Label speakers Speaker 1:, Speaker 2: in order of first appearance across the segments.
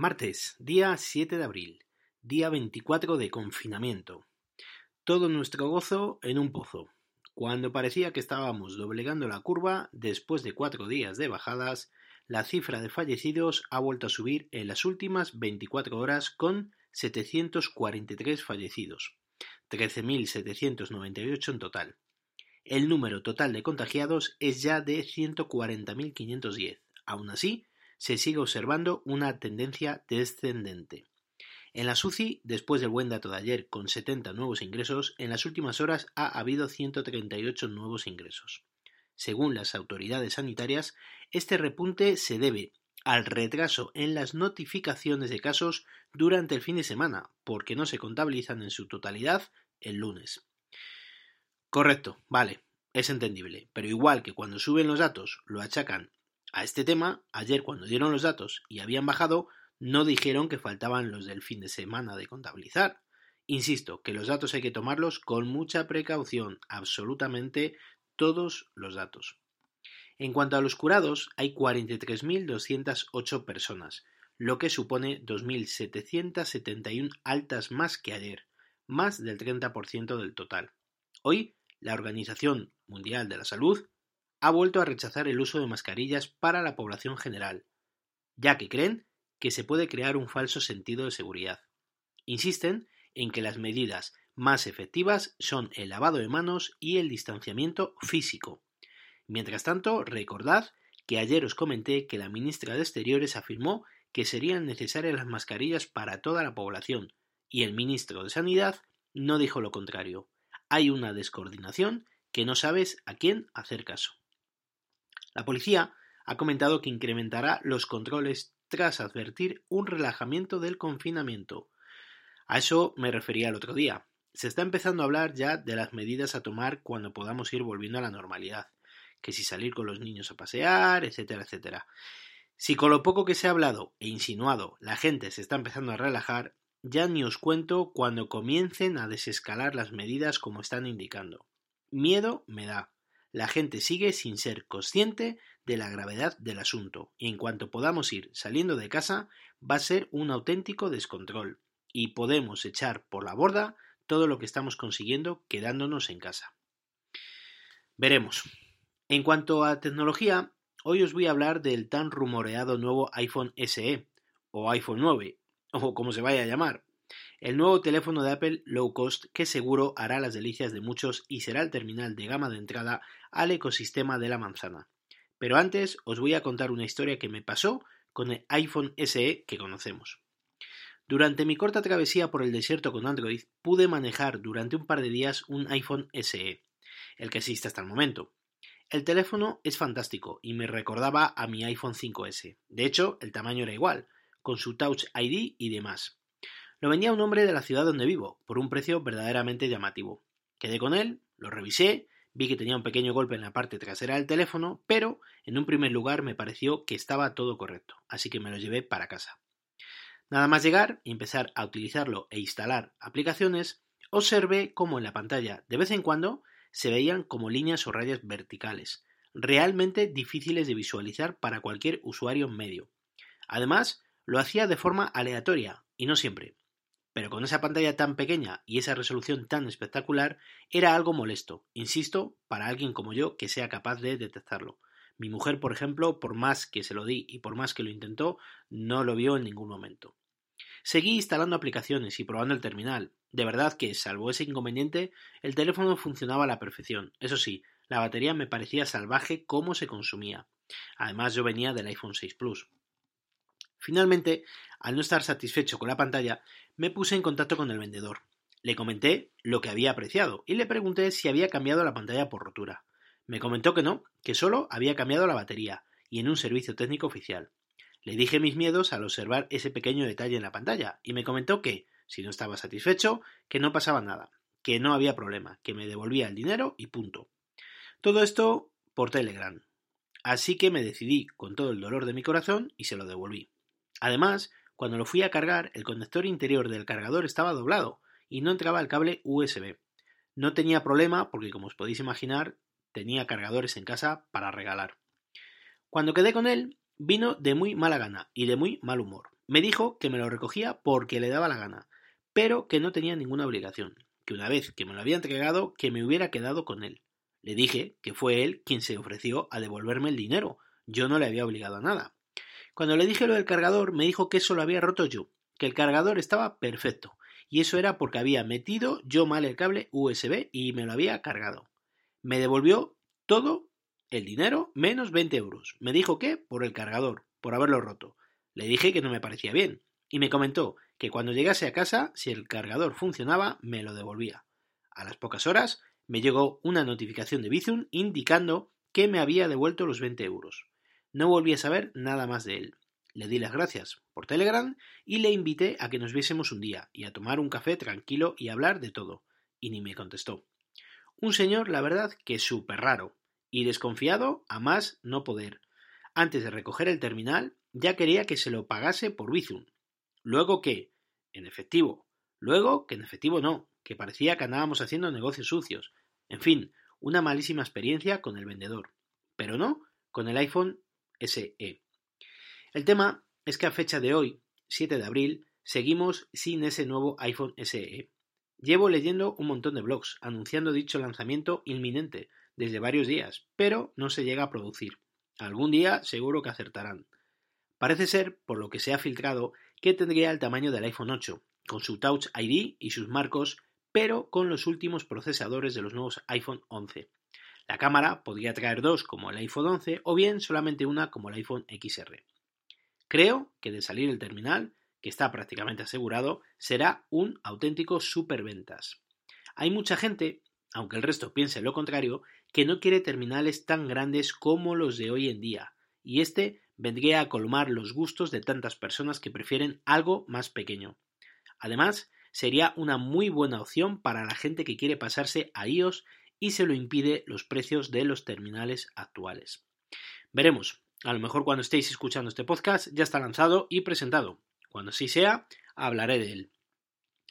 Speaker 1: Martes, día 7 de abril, día 24 de confinamiento. Todo nuestro gozo en un pozo. Cuando parecía que estábamos doblegando la curva, después de cuatro días de bajadas, la cifra de fallecidos ha vuelto a subir en las últimas 24 horas con 743 fallecidos, 13.798 en total. El número total de contagiados es ya de 140.510. Aún así, se sigue observando una tendencia descendente. En la SUCI, después del buen dato de ayer con 70 nuevos ingresos, en las últimas horas ha habido 138 nuevos ingresos. Según las autoridades sanitarias, este repunte se debe al retraso en las notificaciones de casos durante el fin de semana, porque no se contabilizan en su totalidad el lunes. Correcto, vale, es entendible, pero igual que cuando suben los datos lo achacan a este tema, ayer cuando dieron los datos y habían bajado, no dijeron que faltaban los del fin de semana de contabilizar. Insisto, que los datos hay que tomarlos con mucha precaución, absolutamente todos los datos. En cuanto a los curados, hay 43.208 personas, lo que supone 2.771 altas más que ayer, más del 30% del total. Hoy, la Organización Mundial de la Salud ha vuelto a rechazar el uso de mascarillas para la población general, ya que creen que se puede crear un falso sentido de seguridad. Insisten en que las medidas más efectivas son el lavado de manos y el distanciamiento físico. Mientras tanto, recordad que ayer os comenté que la ministra de Exteriores afirmó que serían necesarias las mascarillas para toda la población, y el ministro de Sanidad no dijo lo contrario. Hay una descoordinación que no sabes a quién hacer caso. La policía ha comentado que incrementará los controles tras advertir un relajamiento del confinamiento. A eso me refería el otro día. Se está empezando a hablar ya de las medidas a tomar cuando podamos ir volviendo a la normalidad, que si salir con los niños a pasear, etcétera, etcétera. Si con lo poco que se ha hablado e insinuado la gente se está empezando a relajar, ya ni os cuento cuando comiencen a desescalar las medidas como están indicando. Miedo me da la gente sigue sin ser consciente de la gravedad del asunto y en cuanto podamos ir saliendo de casa va a ser un auténtico descontrol y podemos echar por la borda todo lo que estamos consiguiendo quedándonos en casa. Veremos. En cuanto a tecnología, hoy os voy a hablar del tan rumoreado nuevo iPhone SE o iPhone 9 o como se vaya a llamar, el nuevo teléfono de Apple low cost que seguro hará las delicias de muchos y será el terminal de gama de entrada al ecosistema de la manzana. Pero antes os voy a contar una historia que me pasó con el iPhone SE que conocemos. Durante mi corta travesía por el desierto con Android pude manejar durante un par de días un iPhone SE, el que existe hasta el momento. El teléfono es fantástico y me recordaba a mi iPhone 5S. De hecho, el tamaño era igual, con su Touch ID y demás. Lo vendía un hombre de la ciudad donde vivo, por un precio verdaderamente llamativo. Quedé con él, lo revisé, vi que tenía un pequeño golpe en la parte trasera del teléfono, pero en un primer lugar me pareció que estaba todo correcto, así que me lo llevé para casa. Nada más llegar y empezar a utilizarlo e instalar aplicaciones, observé cómo en la pantalla de vez en cuando se veían como líneas o rayas verticales, realmente difíciles de visualizar para cualquier usuario medio. Además, lo hacía de forma aleatoria y no siempre, pero con esa pantalla tan pequeña y esa resolución tan espectacular era algo molesto, insisto, para alguien como yo que sea capaz de detectarlo. Mi mujer, por ejemplo, por más que se lo di y por más que lo intentó, no lo vio en ningún momento. Seguí instalando aplicaciones y probando el terminal. De verdad que, salvo ese inconveniente, el teléfono funcionaba a la perfección. Eso sí, la batería me parecía salvaje cómo se consumía. Además, yo venía del iPhone 6 Plus. Finalmente, al no estar satisfecho con la pantalla, me puse en contacto con el vendedor. Le comenté lo que había apreciado y le pregunté si había cambiado la pantalla por rotura. Me comentó que no, que solo había cambiado la batería y en un servicio técnico oficial. Le dije mis miedos al observar ese pequeño detalle en la pantalla y me comentó que, si no estaba satisfecho, que no pasaba nada, que no había problema, que me devolvía el dinero y punto. Todo esto por Telegram. Así que me decidí con todo el dolor de mi corazón y se lo devolví. Además, cuando lo fui a cargar, el conector interior del cargador estaba doblado y no entraba el cable USB. No tenía problema porque, como os podéis imaginar, tenía cargadores en casa para regalar. Cuando quedé con él, vino de muy mala gana y de muy mal humor. Me dijo que me lo recogía porque le daba la gana, pero que no tenía ninguna obligación, que una vez que me lo había entregado, que me hubiera quedado con él. Le dije que fue él quien se ofreció a devolverme el dinero, yo no le había obligado a nada. Cuando le dije lo del cargador, me dijo que eso lo había roto yo, que el cargador estaba perfecto, y eso era porque había metido yo mal el cable USB y me lo había cargado. Me devolvió todo el dinero menos 20 euros. Me dijo que por el cargador, por haberlo roto. Le dije que no me parecía bien, y me comentó que cuando llegase a casa, si el cargador funcionaba, me lo devolvía. A las pocas horas me llegó una notificación de Bizum indicando que me había devuelto los 20 euros. No volví a saber nada más de él. Le di las gracias por Telegram y le invité a que nos viésemos un día y a tomar un café tranquilo y hablar de todo. Y ni me contestó. Un señor, la verdad, que súper raro. Y desconfiado a más no poder. Antes de recoger el terminal, ya quería que se lo pagase por Bizum. Luego que, en efectivo. Luego que en efectivo no, que parecía que andábamos haciendo negocios sucios. En fin, una malísima experiencia con el vendedor. Pero no con el iPhone SE. El tema es que a fecha de hoy, 7 de abril, seguimos sin ese nuevo iPhone SE. Llevo leyendo un montón de blogs anunciando dicho lanzamiento inminente desde varios días, pero no se llega a producir. Algún día seguro que acertarán. Parece ser, por lo que se ha filtrado, que tendría el tamaño del iPhone 8, con su Touch ID y sus marcos, pero con los últimos procesadores de los nuevos iPhone 11. La cámara podría traer dos como el iPhone 11 o bien solamente una como el iPhone XR. Creo que de salir el terminal, que está prácticamente asegurado, será un auténtico superventas. Hay mucha gente, aunque el resto piense lo contrario, que no quiere terminales tan grandes como los de hoy en día, y este vendría a colmar los gustos de tantas personas que prefieren algo más pequeño. Además, sería una muy buena opción para la gente que quiere pasarse a iOS y se lo impide los precios de los terminales actuales. Veremos, a lo mejor cuando estéis escuchando este podcast ya está lanzado y presentado. Cuando así sea, hablaré de él.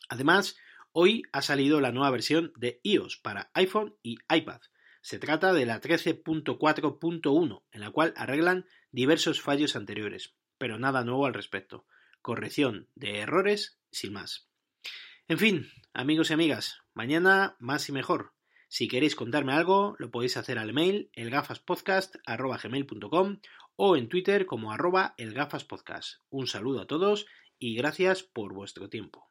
Speaker 1: Además, hoy ha salido la nueva versión de iOS para iPhone y iPad. Se trata de la 13.4.1, en la cual arreglan diversos fallos anteriores, pero nada nuevo al respecto. Corrección de errores sin más. En fin, amigos y amigas, mañana más y mejor. Si queréis contarme algo, lo podéis hacer al mail elgafaspodcast.gmail.com o en Twitter como arroba elgafaspodcast. Un saludo a todos y gracias por vuestro tiempo.